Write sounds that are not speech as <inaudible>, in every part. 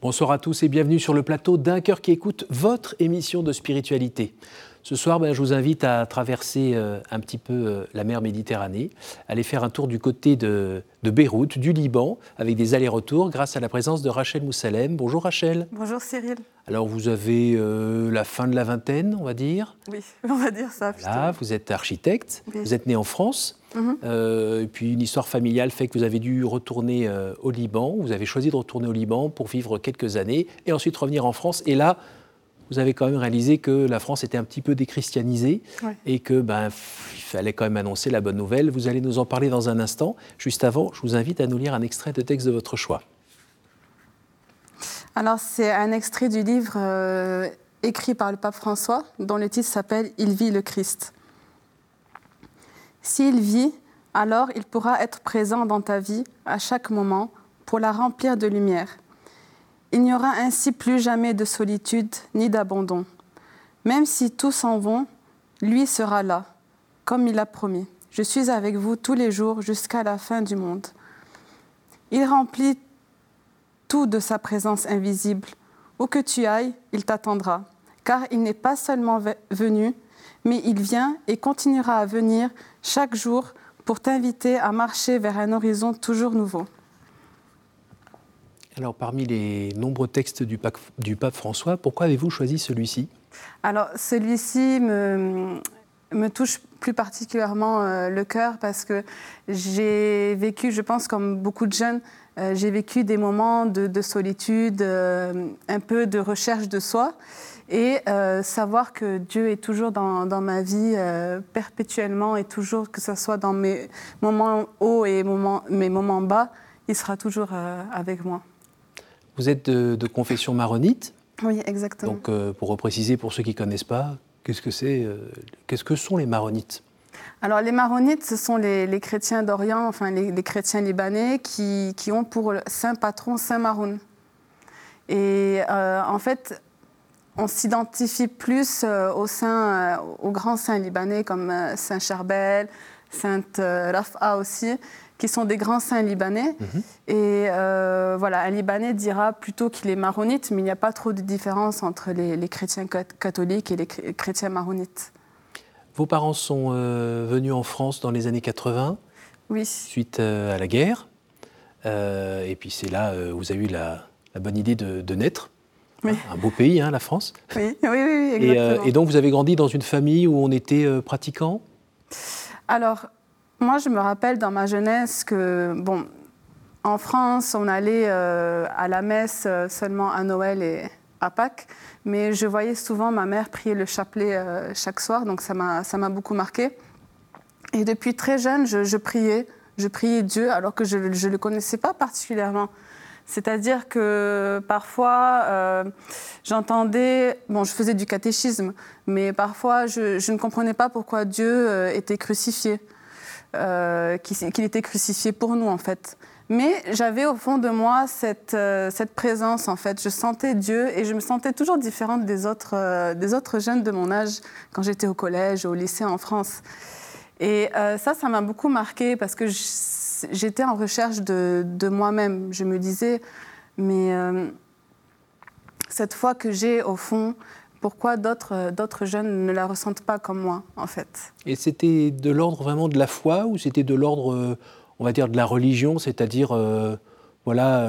Bonsoir à tous et bienvenue sur le plateau d'un cœur qui écoute votre émission de spiritualité. Ce soir, ben, je vous invite à traverser euh, un petit peu euh, la mer Méditerranée, aller faire un tour du côté de, Beyrouth, du Liban, avec des allers-retours grâce à la présence de Rachel Moussalem. Bonjour Rachel. Bonjour Cyril. Alors vous avez euh, la fin de la vingtaine, on va dire. Oui, <laughs> on va dire ça. Là, vous êtes architecte, vous êtes né en France, mhm. et puis une histoire familiale fait que vous avez dû retourner au Liban. Vous avez choisi de retourner au Liban pour vivre quelques années et ensuite revenir en France. Et là, vous avez quand même réalisé que la France était un petit peu déchristianisée et que ben, il fallait quand même annoncer la bonne nouvelle. Vous allez nous en parler dans un instant. Juste avant, je vous invite à nous lire un extrait de texte de votre choix. Alors, c'est un extrait du livre euh, écrit par le pape François, dont le titre s'appelle Il vit le Christ. S'il vit, alors il pourra être présent dans ta vie à chaque moment pour la remplir de lumière il n'y aura ainsi plus jamais de solitude ni d'abandon. Même si tous s'en vont, lui sera là, comme il a promis. Je suis avec vous tous les jours jusqu'à la fin du monde. Il remplit tout de sa présence invisible. Où que tu ailles, il t'attendra, car il n'est pas seulement venu, mais il vient et continuera à venir chaque jour pour t'inviter à marcher vers un horizon toujours nouveau. Alors, parmi les nombreux textes du pape, du pape François, pourquoi avez-vous choisi celui-ci? Alors, celui-ci me, me, touche plus particulièrement euh, le cœur parce que j'ai vécu, je pense, comme beaucoup de jeunes, euh, j'ai vécu des moments de, solitude, euh, un peu de recherche de soi. Et savoir que Dieu est toujours dans, dans ma vie perpétuellement et toujours, que ce soit dans mes moments hauts et moments, mes moments bas, il sera toujours avec moi. Vous êtes de, confession maronite. Oui, exactement. Donc, euh, pour repréciser pour ceux qui ne connaissent pas, qu'est-ce que c'est euh, Qu'est-ce que sont les maronites? Alors les maronites, ce sont les, chrétiens d'Orient, enfin les, chrétiens libanais qui, qui, ont pour saint patron Saint Maroun. Et euh, en fait, on s'identifie plus aux, saints, aux grands saints libanais comme Saint Charbel, Sainte Rafa aussi, qui sont des grands saints libanais. Mhm. Et euh, voilà, un Libanais dira plutôt qu'il est maronite, mais il n'y a pas trop de différence entre les, chrétiens catholiques et les chrétiens maronites. Vos parents sont euh, venus en France dans les années 80, oui. suite euh, à la guerre. et puis c'est là où vous avez eu la, bonne idée de, naître. Oui. Un beau pays, hein, la France. <laughs> Oui, oui, oui, exactement. Et, et, donc vous avez grandi dans une famille où on était pratiquant Alors, moi, je me rappelle dans ma jeunesse que, bon, en France, on allait euh, à la messe euh, seulement à Noël et à Pâques, mais je voyais souvent ma mère prier le chapelet euh, chaque soir, donc ça m'a beaucoup marqué. Et depuis très jeune, je, priais, je priais Dieu alors que je ne le connaissais pas particulièrement. C'est-à-dire que parfois, j'entendais, bon, je faisais du catéchisme, mais parfois, je, ne comprenais pas pourquoi Dieu était crucifié. Euh, qu'il était crucifié pour nous, en fait. Mais j'avais au fond de moi cette, euh, cette, présence, en fait. Je sentais Dieu et je me sentais toujours différente des autres, euh, des autres jeunes de mon âge quand j'étais au collège, au lycée en France. Et ça, ça m'a beaucoup marqué parce que j'étais en recherche de, de moi-même. Je me disais, mais cette foi que j'ai, au fond, pourquoi euh, d'autres jeunes ne la ressentent pas comme moi, en fait? Et c'était de l'ordre vraiment de la foi ou c'était de l'ordre, euh, on va dire, de la religion, c'est-à-dire, euh, voilà,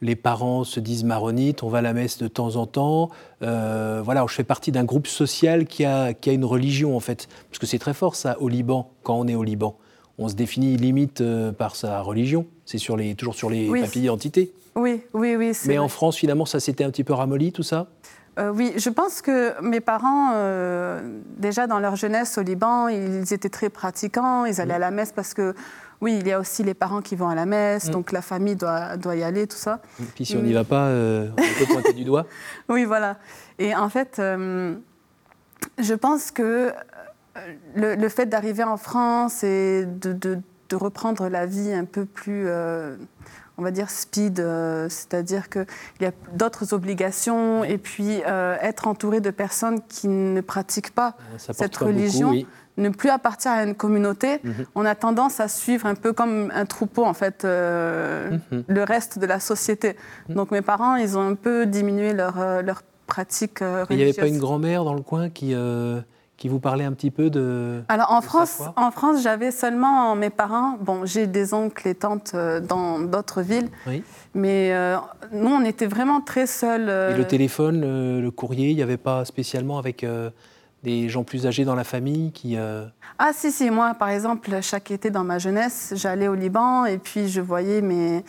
les parents se disent maronites, on va à la messe de temps en temps, voilà, je fais partie d'un groupe social qui a, qui a une religion, en fait. Parce que c'est très fort, ça, au Liban, quand on est au Liban. On se définit limite par sa religion, c'est sur les, toujours sur les papiers d'identité. Oui, oui, oui. Mais en France, finalement, ça s'était un petit peu ramolli, tout ça? Euh, oui, je pense que mes parents, euh, déjà dans leur jeunesse au Liban, ils étaient très pratiquants, ils allaient mm. à la messe parce que, oui, il y a aussi les parents qui vont à la messe, mm. donc la famille doit, doit y aller, tout ça. Et puis si on n'y va pas, euh, on peut pointer du doigt. <laughs> Oui, voilà. Et en fait, je pense que le, fait d'arriver en France et de, de, reprendre la vie un peu plus on va dire, speed, euh, c'est-à-dire qu'il y a d'autres obligations et puis euh, être entouré de personnes qui ne pratiquent pas cette religion. Ne plus appartenir à une communauté, mhm. on a tendance à suivre un peu comme un troupeau, en fait, mhm. le reste de la société. Mhm. Donc mes parents, ils ont un peu diminué leur, leur pratique religieuse. Il n'y avait pas une grand-mère dans le coin qui, qui vous parlait un petit peu de. Alors en France, en France, j'avais seulement mes parents. Bon, j'ai des oncles et tantes euh, dans d'autres villes, oui. mais euh, nous, on était vraiment très seuls. Et le téléphone, le, courrier, il n'y avait pas spécialement avec euh, des gens plus âgés dans la famille qui... Euh, ah si, si, moi par exemple, chaque été dans ma jeunesse, j'allais au Liban et puis je voyais mes,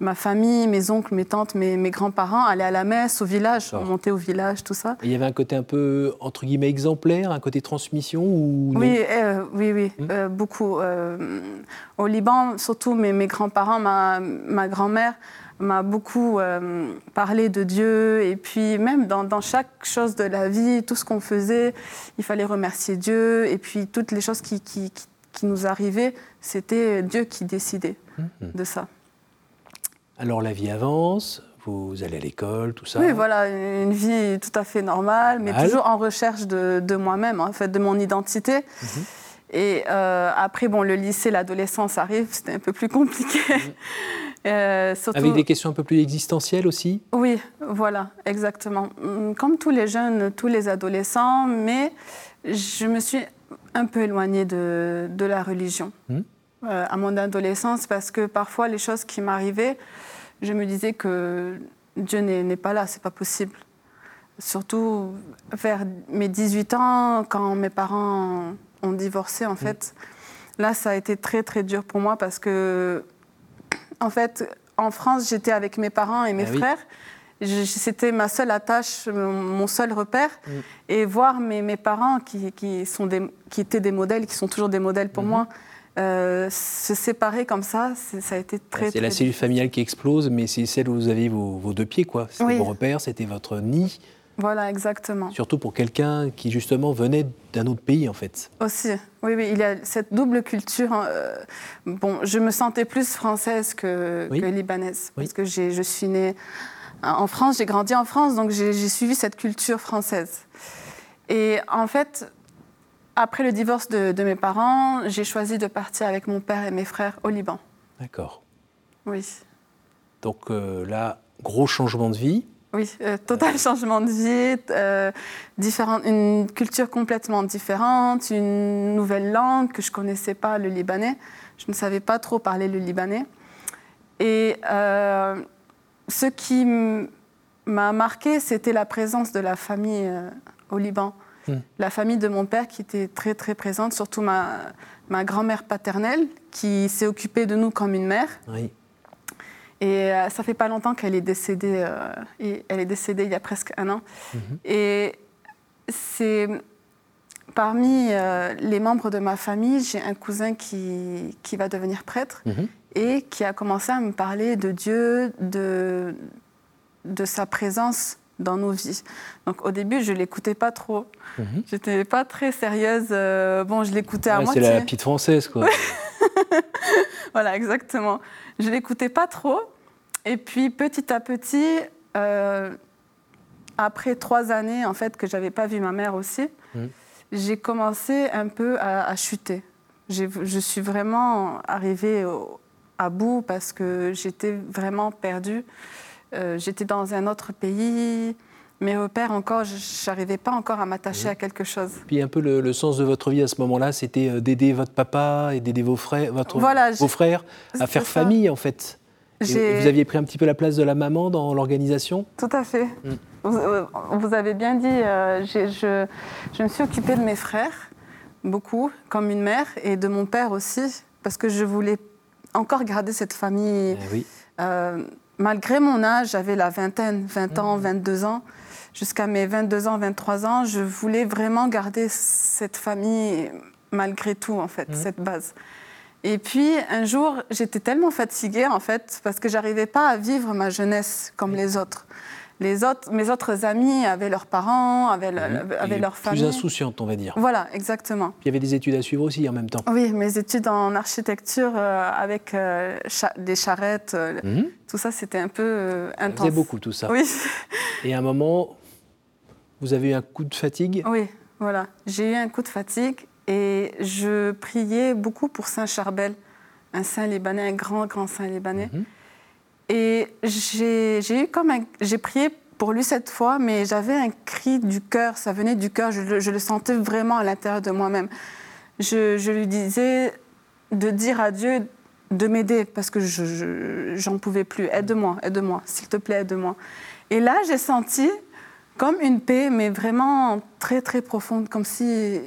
ma famille, mes oncles, mes tantes, mes, mes grands-parents aller à la messe, au village, monter au village, tout ça. Et il y avait un côté un peu, entre guillemets, exemplaire, un côté transmission ou Oui, euh, oui, oui, hmm. euh, beaucoup. au Liban, surtout mes, mes grands-parents, ma, ma grand-mère, m'a beaucoup euh, parlé de Dieu. Et puis même dans, chaque chose de la vie, tout ce qu'on faisait, il fallait remercier Dieu. Et puis toutes les choses qui, qui, nous arrivaient, c'était Dieu qui décidait mhm. de ça. Alors la vie avance, vous allez à l'école, tout ça Oui, voilà, une vie tout à fait normale, mais toujours en recherche de, de moi-même, en fait, de mon identité. Mhm. Et euh, après, bon, le lycée, l'adolescence arrive, c'était un peu plus compliqué. Mhm. <laughs> Euh, Avec des questions un peu plus existentielles aussi Oui, voilà, exactement. Mm, comme tous les jeunes, tous les adolescents, mais je me suis un peu éloignée de, de la religion hmm. euh, à mon adolescence parce que parfois les choses qui m'arrivaient, je me disais que Dieu n'est pas là, c'est pas possible. Surtout vers mes 18 ans, quand mes parents ont divorcé, en hmm. fait, là, ça a été très très dur pour moi parce que en fait, en France, j'étais avec mes parents et mes ah frères. C'était ma seule attache, mon seul repère. Mm. Et voir mes, parents qui, sont qui étaient des modèles, qui sont toujours des modèles pour mm-hmm. moi, euh, se séparer comme ça, ça a été très. C'est la cellule familiale qui explose, mais c'est celle où vous aviez vos, deux pieds, quoi. C'était vos repères, c'était votre nid. Voilà, exactement. Surtout pour quelqu'un qui, justement, venait d'un autre pays, en fait. Aussi, oui, oui, il y a cette double culture. Hein, euh, bon, je me sentais plus française que, libanaise, parce que je suis née en France, j'ai grandi en France, donc j'ai suivi cette culture française. Et en fait, après le divorce de, mes parents, j'ai choisi de partir avec mon père et mes frères au Liban. D'accord. Oui. Donc euh, là, gros changement de vie. Oui, euh, total changement de vie, euh, une culture complètement différente, une nouvelle langue que je ne connaissais pas, le libanais. Je ne savais pas trop parler le libanais. Et euh, ce qui m'a marqué, c'était la présence de la famille au Liban. Hmm. La famille de mon père qui était très très présente, surtout ma, ma grand-mère paternelle qui s'est occupée de nous comme une mère. Oui. Et euh, ça fait pas longtemps qu'elle est décédée. Euh, et elle est décédée il y a presque un an. Mhm. Et c'est parmi euh, les membres de ma famille, j'ai un cousin qui, qui va devenir prêtre mhm. et qui a commencé à me parler de Dieu, de, de sa présence dans nos vies. Donc au début, je l'écoutais pas trop. Je mhm. J'étais pas très sérieuse. bon, je l'écoutais à moitié. C'est la petite française, quoi. <laughs> <laughs> voilà, exactement. Je l'écoutais pas trop. Et puis petit à petit, euh, après trois années en fait que j'avais pas vu ma mère aussi, mmh. j'ai commencé un peu à, chuter. Je suis vraiment arrivée à bout parce que j'étais vraiment perdue. Euh, j'étais dans un autre pays. Mes repères encore, je n'arrivais pas encore à m'attacher à quelque chose. Puis un peu le, sens de votre vie à ce moment-là, c'était euh, d'aider votre papa et d'aider vos frères, votre, vos frères à faire famille en fait vous aviez pris un petit peu la place de la maman dans l'organisation? Tout à fait. Mm. Vous, avez bien dit, euh, je, je, me suis occupée de mes frères, beaucoup, comme une mère, et de mon père aussi, parce que je voulais encore garder cette famille. Eh oui. Euh, malgré mon âge, j'avais la vingtaine, 20 ans, 22 mm. ans, jusqu'à mes 22 ans, 23 ans, je voulais vraiment garder cette famille malgré tout, en fait, mm. cette base. Et puis un jour, j'étais tellement fatiguée en fait parce que j'arrivais pas à vivre ma jeunesse comme les autres. Les autres, mes autres amis avaient leurs parents, avaient, mhm. leur famille. Plus insouciante, on va dire. Voilà, exactement. il y avait des études à suivre aussi en même temps. Oui, mes études en architecture euh, avec euh, des charrettes, mhm. tout ça, c'était un peu intense. Vous beaucoup tout ça. Oui. Et à un moment, vous avez eu un coup de fatigue? Oui, voilà. J'ai eu un coup de fatigue et je priais beaucoup pour Saint Charbel, un saint libanais, un grand, grand saint libanais. Mhm. Et j'ai eu comme j'ai prié pour lui cette fois, mais j'avais un cri du cœur, ça venait du cœur, je, le sentais vraiment à l'intérieur de moi-même. Je, lui disais de dire à Dieu de m'aider parce que je j'en pouvais plus. Aide-moi, aide-moi, s'il te plaît, aide-moi. Et là, j'ai senti comme une paix, mais vraiment très très profonde, comme si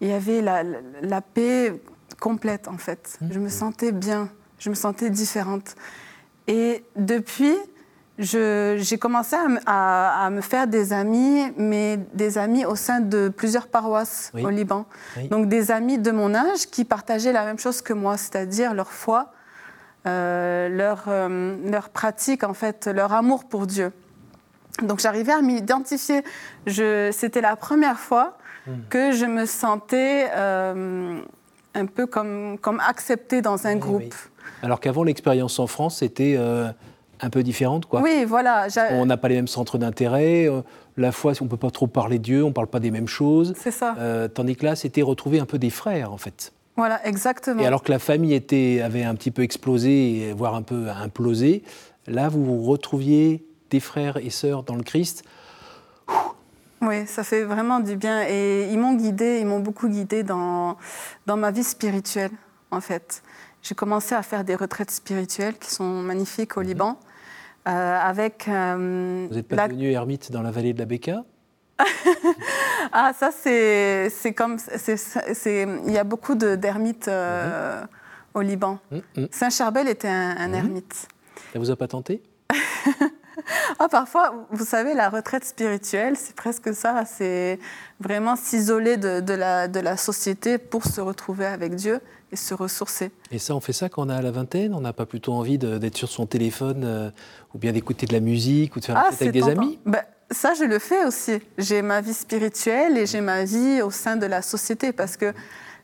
il y avait la, la paix complète en fait. Je me sentais bien, je me sentais différente. Et depuis, j'ai commencé à, me faire des amis, mais des amis au sein de plusieurs paroisses au Liban. Donc des amis de mon âge qui partageaient la même chose que moi, c'est-à-dire leur foi, euh, leur, euh, leur pratique, en fait, leur amour pour Dieu. Donc j'arrivais à m'identifier. C'était la première fois hmm. que je me sentais euh, un peu comme, comme acceptée dans un groupe. Alors qu'avant, l'expérience en France était euh, un peu différente, quoi. Oui, voilà. On n'a pas les mêmes centres d'intérêt. Euh, la foi, on ne peut pas trop parler de Dieu, on ne parle pas des mêmes choses. C'est ça. Euh, tandis que là, c'était retrouver un peu des frères, en fait. Voilà, exactement. Et alors que la famille était, avait un petit peu explosé, voire un peu implosé, là, vous vous retrouviez des frères et sœurs dans le Christ. Oui, ça fait vraiment du bien. Et ils m'ont guidé, ils m'ont beaucoup guidé dans, dans ma vie spirituelle, en fait j'ai commencé à faire des retraites spirituelles qui sont magnifiques au mhm. Liban. Euh, avec, euh, Vous n'êtes pas devenu ermite dans la vallée de la Beka <laughs> Ah, ça, c'est comme. Il y a beaucoup d'ermites euh, mhm. au Liban. Mhm. Saint-Charbel était un, ermite. Ça vous a pas tenté? Ah, <laughs> parfois, vous savez, la retraite spirituelle, c'est presque ça. C'est vraiment s'isoler de, de, la, de la société pour se retrouver avec Dieu et se ressourcer. Et ça, on fait ça quand on a la vingtaine? On n'a pas plutôt envie d'être sur son téléphone euh, ou bien d'écouter de la musique ou de faire ah, avec des amis? Ben, Ça, je le fais aussi. J'ai ma vie spirituelle et j'ai ma vie au sein de la société parce que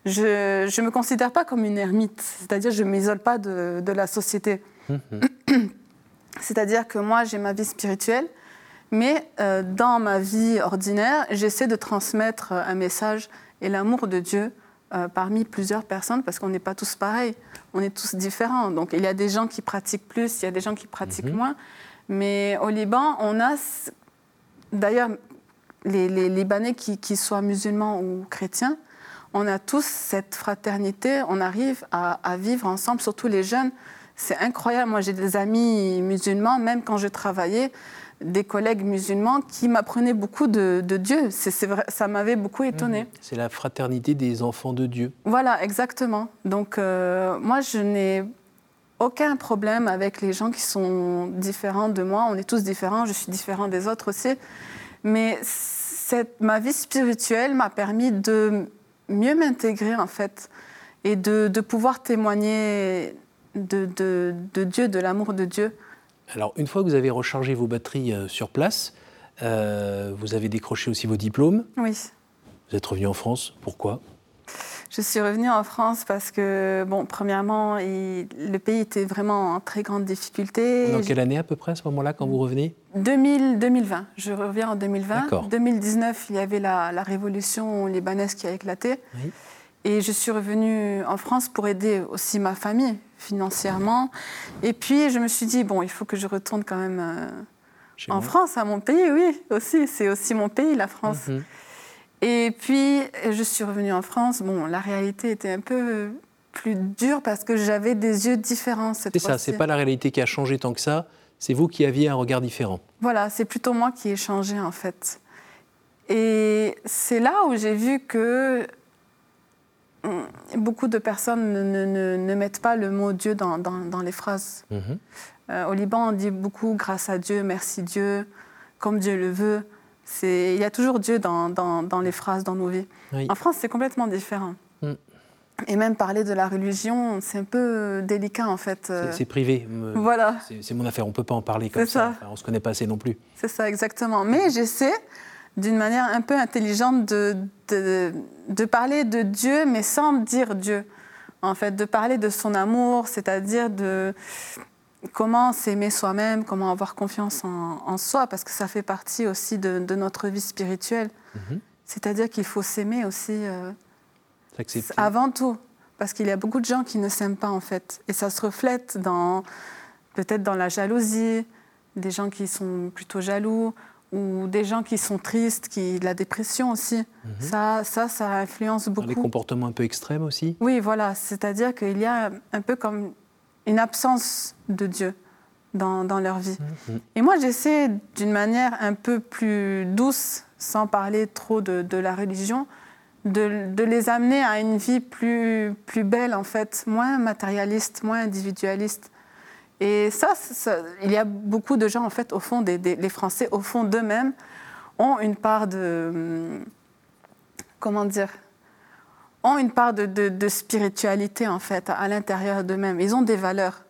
je ne me considère pas comme une ermite. C'est-à-dire je ne m'isole pas de, de, la société. Hum. <clears throat> C'est-à-dire que moi, j'ai ma vie spirituelle, mais euh, dans ma vie ordinaire, j'essaie de transmettre un message et l'amour de Dieu euh, parmi plusieurs personnes parce qu'on n'est pas tous pareils, on est tous différents. Donc il y a des gens qui pratiquent plus, il y a des gens qui pratiquent mhm. moins. Mais au Liban, on a, d'ailleurs, les, Libanais qui, soient musulmans ou chrétiens, on a tous cette fraternité, on arrive à, à vivre ensemble, surtout les jeunes. C'est incroyable. Moi, j'ai des amis musulmans, même quand je travaillais, des collègues musulmans qui m'apprenaient beaucoup de, Dieu. Vrai, ça m'avait beaucoup étonné. Mmh. C'est la fraternité des enfants de Dieu. Voilà, exactement. Donc euh, moi, je n'ai aucun problème avec les gens qui sont différents de moi. On est tous différents, je suis différent des autres aussi. Mais cette, ma vie spirituelle m'a permis de mieux m'intégrer en fait et de, pouvoir témoigner de, de Dieu, de l'amour de Dieu alors, une fois que vous avez rechargé vos batteries euh, sur place, euh, vous avez décroché aussi vos diplômes. Oui. Vous êtes revenu en France. Pourquoi? Je suis revenue en France parce que, bon, premièrement, le pays était vraiment en très grande difficulté. Dans quelle année à peu près à ce moment-là, quand vous revenez? 2000, 2020. Je reviens en 2020. 2019, il y avait la, la révolution libanaise qui a éclaté. Oui. Et je suis revenue en France pour aider aussi ma famille financièrement. Et puis je me suis dit, bon, il faut que je retourne quand même euh, en France, à mon pays, oui, aussi. C'est aussi mon pays, la France. Mhm. Et puis je suis revenue en France. Bon, la réalité était un peu plus dure parce que j'avais des yeux différents cette. C'est ça, c'est pas la réalité qui a changé tant que ça. C'est vous qui aviez un regard différent. Voilà, c'est plutôt moi qui ai changé en fait. Et c'est là où j'ai vu que beaucoup de personnes ne, mettent pas le mot Dieu dans, les phrases. Mhm. Euh, au Liban, on dit beaucoup grâce à Dieu, merci Dieu, comme Dieu le veut. Il y a toujours Dieu dans, les phrases, dans nos vies. En France, c'est complètement différent. Mm. Et même parler de la religion, c'est un peu délicat en fait. C'est privé. Voilà. C'est mon affaire, on ne peut pas en parler comme ça. on ne se connaît pas assez non plus. C'est ça, exactement. Mais j'essaie d'une manière un peu intelligente de, de, de, parler de Dieu, mais sans dire Dieu. En fait, de parler de son amour, c'est-à-dire de comment s'aimer soi-même, comment avoir confiance en, soi, parce que ça fait partie aussi de, notre vie spirituelle. Mhm. C'est-à-dire qu'il faut s'aimer aussi euh, avant tout, parce qu'il y a beaucoup de gens qui ne s'aiment pas en fait, et ça se reflète dans peut-être dans la jalousie, des gens qui sont plutôt jaloux, ou des gens qui sont tristes, qui la dépression aussi. Mhm. Ça, ça, ça influence beaucoup. Les comportements un peu extrêmes aussi. Oui, voilà. C'est-à-dire qu'il y a un peu comme une absence de Dieu dans, dans leur vie. Mhm. Et moi, j'essaie d'une manière un peu plus douce, sans parler trop de, de la religion, de, de, les amener à une vie plus, plus belle, en fait, moins matérialiste, moins individualiste. Et ça, il y a beaucoup de gens, en fait, au fond, des, les Français, au fond d'eux-mêmes, ont une part de. Comment dire ont une part de, de, spiritualité, en fait, à l'intérieur d'eux-mêmes. Ils ont des valeurs.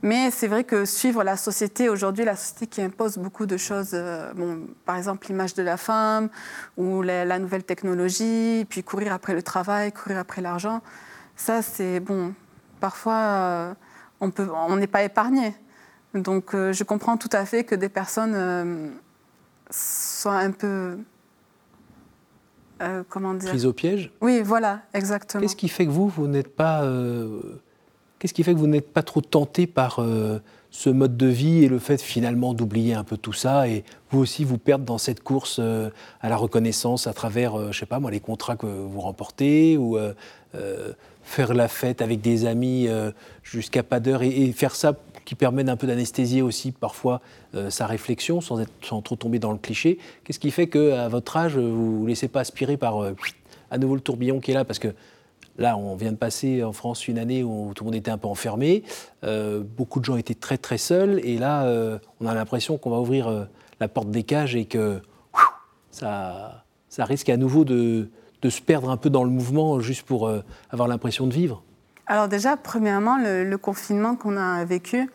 Mais c'est vrai que suivre la société, aujourd'hui, la société qui impose beaucoup de choses, euh, bon, par exemple l'image de la femme ou la, nouvelle technologie, puis courir après le travail, courir après l'argent, ça, c'est bon. Parfois. Euh, on n'est pas épargné. Donc euh, je comprends tout à fait que des personnes euh, soient un peu... Euh, comment dire Prises au piège? Oui, voilà, exactement. Qu'est-ce qui fait que vous, vous n'êtes pas... Qu'est-ce qui fait que vous n'êtes pas trop tenté par ce mode de vie et le fait finalement d'oublier un peu tout ça et vous aussi vous perdre dans cette course à la reconnaissance à travers, je sais pas moi, les contrats que vous remportez ou faire la fête avec des amis euh, jusqu'à pas d'heure. Et, faire ça qui permet d'un peu d'anesthésier aussi parfois euh, sa réflexion sans, être, sans trop tomber dans le cliché. Qu'est-ce qui fait qu'à votre âge, vous ne vous laissez pas aspirer par euh, à nouveau le tourbillon qui est là? Parce que là, on vient de passer en France une année où tout le monde était un peu enfermé, beaucoup de gens étaient très très seuls, et là, on a l'impression qu'on va ouvrir la porte des cages et que ça, ça risque à nouveau de, de se perdre un peu dans le mouvement juste pour euh, avoir l'impression de vivre Alors déjà, premièrement, le, confinement qu'on a vécu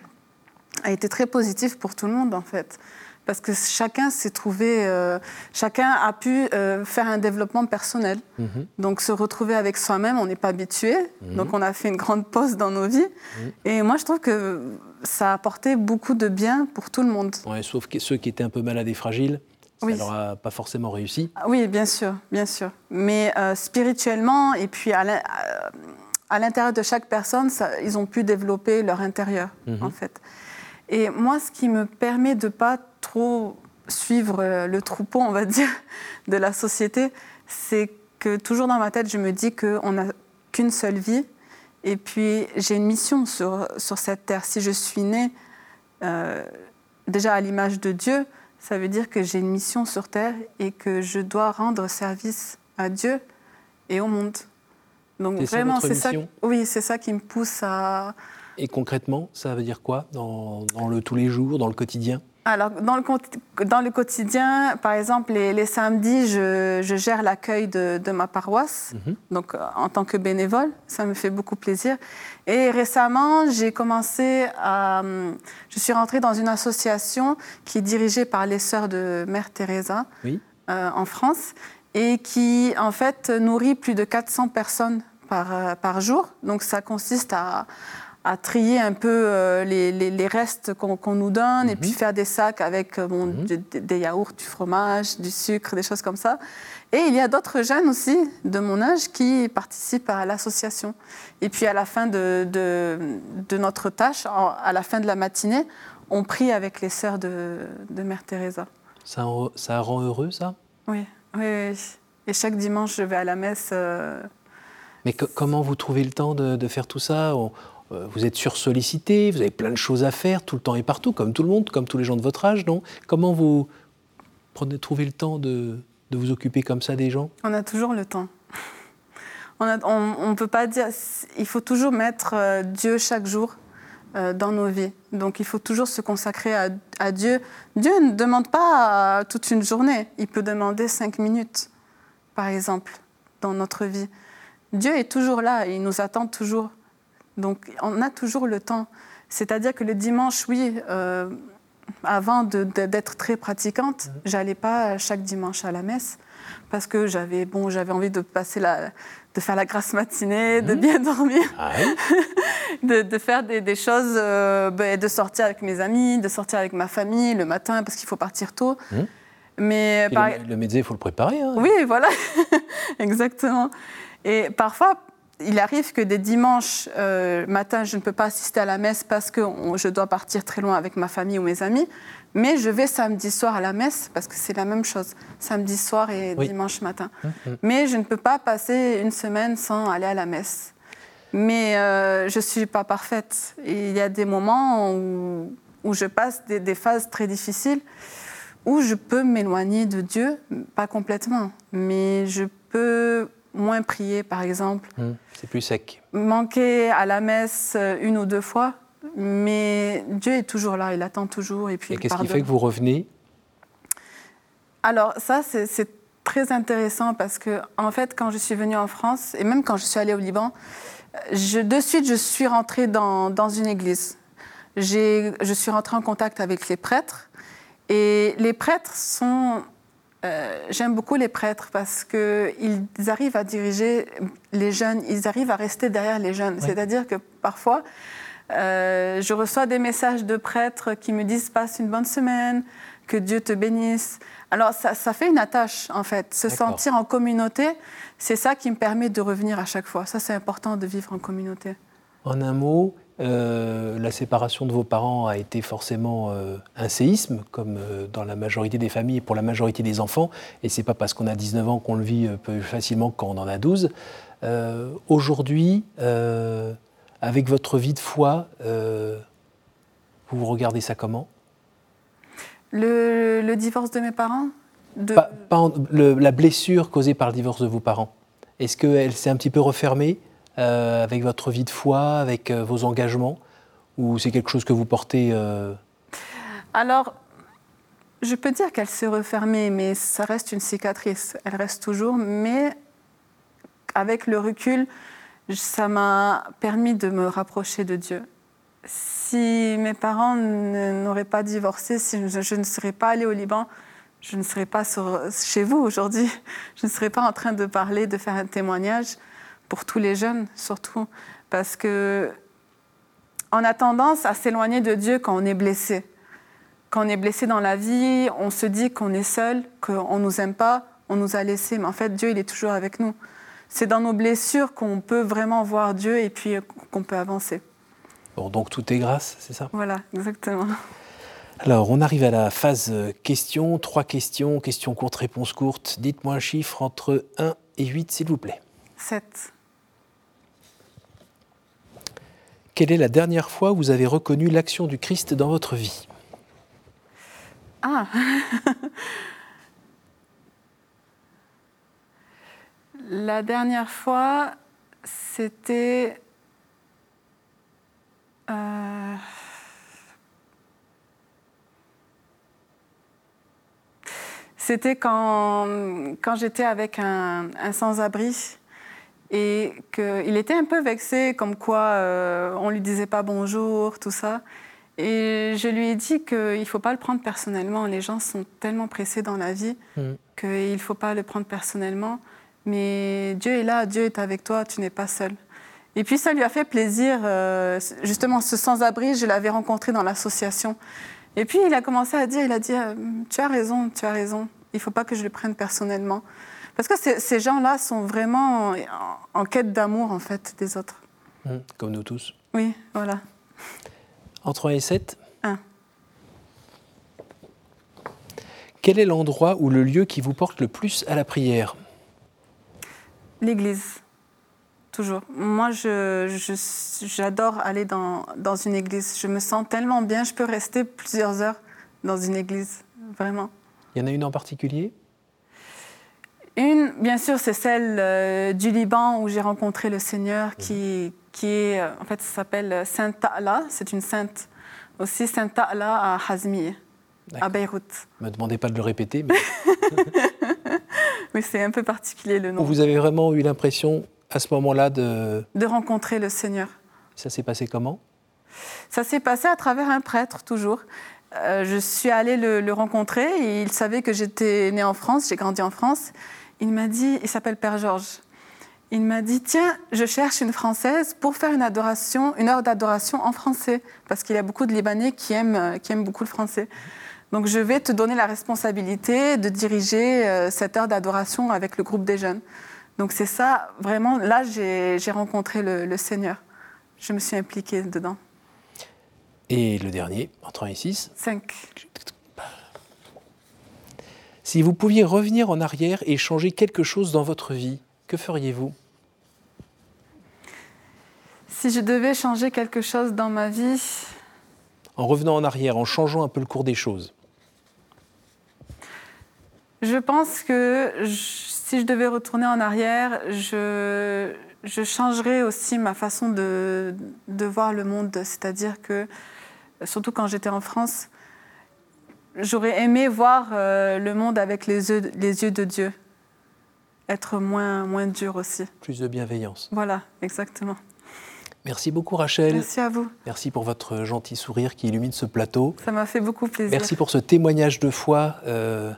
a été très positif pour tout le monde en fait. Parce que chacun s'est trouvé, euh, chacun a pu euh, faire un développement personnel. Mhm. Donc se retrouver avec soi-même, on n'est pas habitué. Mhm. Donc on a fait une grande pause dans nos vies. Mhm. Et moi je trouve que ça a apporté beaucoup de bien pour tout le monde. Ouais, sauf que ceux qui étaient un peu malades et fragiles. Ça oui. leur a pas forcément réussi. Ah oui, bien sûr, bien sûr. Mais euh, spirituellement et puis à l'intérieur de chaque personne, ça, ils ont pu développer leur intérieur, mhm. en fait. Et moi, ce qui me permet de pas trop suivre euh, le troupeau, on va <laughs> dire, de la société, c'est que toujours dans ma tête, je me dis qu'on n'a qu'une seule vie. Et puis, j'ai une mission sur, sur cette terre. Si je suis née euh, déjà à l'image de Dieu, ça veut dire que j'ai une mission sur Terre et que je dois rendre service à Dieu et au monde. Donc vraiment, c'est ça. Oui, c'est ça qui me pousse à. Et concrètement, ça veut dire quoi dans, dans le tous les jours, dans le quotidien? Alors, dans le, dans le quotidien, par exemple, les, samedis, je, gère l'accueil de, ma paroisse, mhm. donc euh, en tant que bénévole, ça me fait beaucoup plaisir. Et récemment, j'ai commencé à. Je suis rentrée dans une association qui est dirigée par les sœurs de Mère Teresa euh, en France et qui, en fait, nourrit plus de 400 personnes par, euh, par jour. Donc, ça consiste à à trier un peu euh, les, les, restes qu'on nous donne et puis mhm. faire des sacs avec euh, mhm. des yaourts, du fromage, du sucre, des choses comme ça. Et il y a d'autres jeunes aussi de mon âge qui participent à l'association. Et puis à la fin de, de, notre tâche, à la fin de la matinée, on prie avec les sœurs de, de Mère Teresa. Ça, ça rend heureux, ça? Oui, oui, Et chaque dimanche, je vais à la messe. Euh, Mais comment vous trouvez le temps de, de faire tout ça? Vous êtes sursollicité, vous avez plein de choses à faire tout le temps et partout, comme tout le monde, comme tous les gens de votre âge, non? Comment vous trouvez le temps de, vous occuper comme ça des gens? On a toujours le temps. On ne peut pas dire. Il faut toujours mettre euh, Dieu chaque jour euh, dans nos vies. Donc il faut toujours se consacrer à, Dieu. Dieu ne demande pas toute une journée. Il peut demander cinq minutes, par exemple, dans notre vie. Dieu est toujours là, il nous attend toujours. Donc on a toujours le temps. C'est-à-dire que le dimanche, oui, euh, avant d'être très pratiquante, mhm. j'allais pas chaque dimanche à la messe parce que j'avais bon, j'avais envie de passer la, de faire la grasse matinée, de mhm. bien <laughs> dormir, ah de, faire des, choses, euh, ben, de sortir avec mes amis, de sortir avec ma famille le matin parce qu'il faut partir tôt. Mhm. Mais le, le médecin, il faut le préparer. Hein. Oui, voilà, <laughs> exactement. Et parfois, il arrive que des dimanches euh, matin, je ne peux pas assister à la messe parce que je dois partir très loin avec ma famille ou mes amis, mais je vais samedi soir à la messe parce que c'est la même chose, samedi soir et dimanche matin. Hum, hum. Mais je ne peux pas passer une semaine sans aller à la messe. Mais euh, je ne suis pas parfaite. il y a des moments où, où je passe des, des, phases très difficiles où je peux m'éloigner de Dieu, pas complètement, mais je peux moins prier, par exemple. Hum, c'est plus sec. Manquer à la messe euh, une ou deux fois, mais Dieu est toujours là, il attend toujours. Et, puis et qu'est-ce qui fait que vous revenez? Alors ça, c'est très intéressant parce que, en fait, quand je suis venue en France, et même quand je suis allée au Liban, je, de suite, je suis rentrée dans, dans une église. Je suis rentrée en contact avec les prêtres. Et les prêtres sont euh, j'aime beaucoup les prêtres parce qu'ils arrivent à diriger les jeunes, ils arrivent à rester derrière les jeunes. C'est-à-dire que parfois, euh, je reçois des messages de prêtres qui me disent passe une bonne semaine, que Dieu te bénisse. Alors ça, ça fait une attache en fait. Se sentir en communauté, c'est ça qui me permet de revenir à chaque fois. Ça c'est important de vivre en communauté. En un mot, euh, la séparation de vos parents a été forcément euh, un séisme, comme euh, dans la majorité des familles et pour la majorité des enfants. Et c'est pas parce qu'on a 19 ans qu'on le vit plus facilement quand on en a 12. Aujourd'hui, avec votre vie de foi, vous regardez ça comment? Le, divorce de mes parents? La blessure causée par le divorce de vos parents? Est-ce qu'elle s'est un petit peu refermée? Euh, avec votre vie de foi, avec euh, vos engagements Ou c'est quelque chose que vous portez euh Alors, je peux dire qu'elle s'est refermée, mais ça reste une cicatrice. Elle reste toujours, mais avec le recul, ça m'a permis de me rapprocher de Dieu. Si mes parents n'auraient pas divorcé, si je, ne serais pas allée au Liban, je ne serais pas chez vous aujourd'hui. Je ne serais pas en train de parler, de faire un témoignage pour tous les jeunes surtout, parce que on a tendance à s'éloigner de Dieu quand on est blessé. Quand on est blessé dans la vie, on se dit qu'on est seul, qu'on ne nous aime pas, on nous a laissés, mais en fait Dieu il est toujours avec nous. C'est dans nos blessures qu'on peut vraiment voir Dieu et puis qu'on peut avancer. Bon, donc tout est grâce, c'est ça? Voilà, exactement. Alors, on arrive à la phase questions. Trois questions, questions courtes, réponses courtes. Dites-moi un chiffre entre 1 et 8, s'il vous plaît. 7. Quelle est la dernière fois où vous avez reconnu l'action du Christ dans votre vie Ah. <laughs> La dernière fois, c'était... Euh, c'était quand, j'étais avec un sans-abri et qu'il était un peu vexé, comme quoi euh, on lui disait pas bonjour, tout ça. Et je lui ai dit qu'il ne faut pas le prendre personnellement. Les gens sont tellement pressés dans la vie mm. qu'il ne faut pas le prendre personnellement. Mais Dieu est là, Dieu est avec toi, tu n'es pas seul. Et puis ça lui a fait plaisir. Euh, justement, ce sans-abri, je l'avais rencontré dans l'association. Et puis il a commencé à dire, il a dit, euh, tu as raison, tu as raison. Il ne faut pas que je le prenne personnellement. Parce que ces gens-là sont vraiment en, quête d'amour, en fait, des autres. Mmh, comme nous tous. Oui, voilà. En 3 et 7 1. Quel est l'endroit ou le lieu qui vous porte le plus à la prière? L'église. Toujours. Moi, j'adore aller dans, dans une église. Je me sens tellement bien, je peux rester plusieurs heures dans une église, vraiment. Il y en a une en particulier? Une, bien sûr, c'est celle euh, du Liban où j'ai rencontré le Seigneur, qui, qui est, euh, en fait, s'appelle Sainte Ta'la. C'est une sainte aussi, Sainte Ta'la à Hazmi, à Beyrouth. Ne me demandez pas de le répéter. Mais... <laughs> oui, c'est un peu particulier le nom. Vous avez vraiment eu l'impression à ce moment-là de... De rencontrer le Seigneur. Ça s'est passé comment? Ça s'est passé à travers un prêtre, toujours. Euh, je suis allée le, rencontrer et il savait que j'étais née en France, j'ai grandi en France. Il m'a dit, il s'appelle Père Georges. Il m'a dit, tiens, je cherche une Française pour faire une adoration, une heure d'adoration en français, parce qu'il y a beaucoup de Libanais qui aiment, qui aiment beaucoup le français. Donc je vais te donner la responsabilité de diriger euh, cette heure d'adoration avec le groupe des jeunes. Donc c'est ça, vraiment, là j'ai rencontré le, Seigneur. Je me suis impliquée dedans. Et le dernier, en 36 5. Si vous pouviez revenir en arrière et changer quelque chose dans votre vie, que feriez-vous? Si je devais changer quelque chose dans ma vie... En revenant en arrière, en changeant un peu le cours des choses. Je pense que si je devais retourner en arrière, je, je changerais aussi ma façon de, de voir le monde. C'est-à-dire que, surtout quand j'étais en France, j'aurais aimé voir euh, le monde avec les yeux, les yeux de Dieu. Être moins, moins dur aussi. Plus de bienveillance. Voilà, exactement. Merci beaucoup Rachel. Merci à vous. Merci pour votre gentil sourire qui illumine ce plateau. Ça m'a fait beaucoup plaisir. Merci pour ce témoignage de foi. Euh,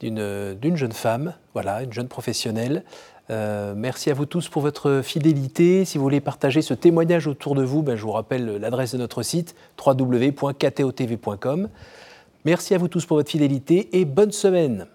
d'une jeune femme, voilà, une jeune professionnelle. Euh, merci à vous tous pour votre fidélité. Si vous voulez partager ce témoignage autour de vous, ben, je vous rappelle l'adresse de notre site www.ktotv.com. Merci à vous tous pour votre fidélité et bonne semaine.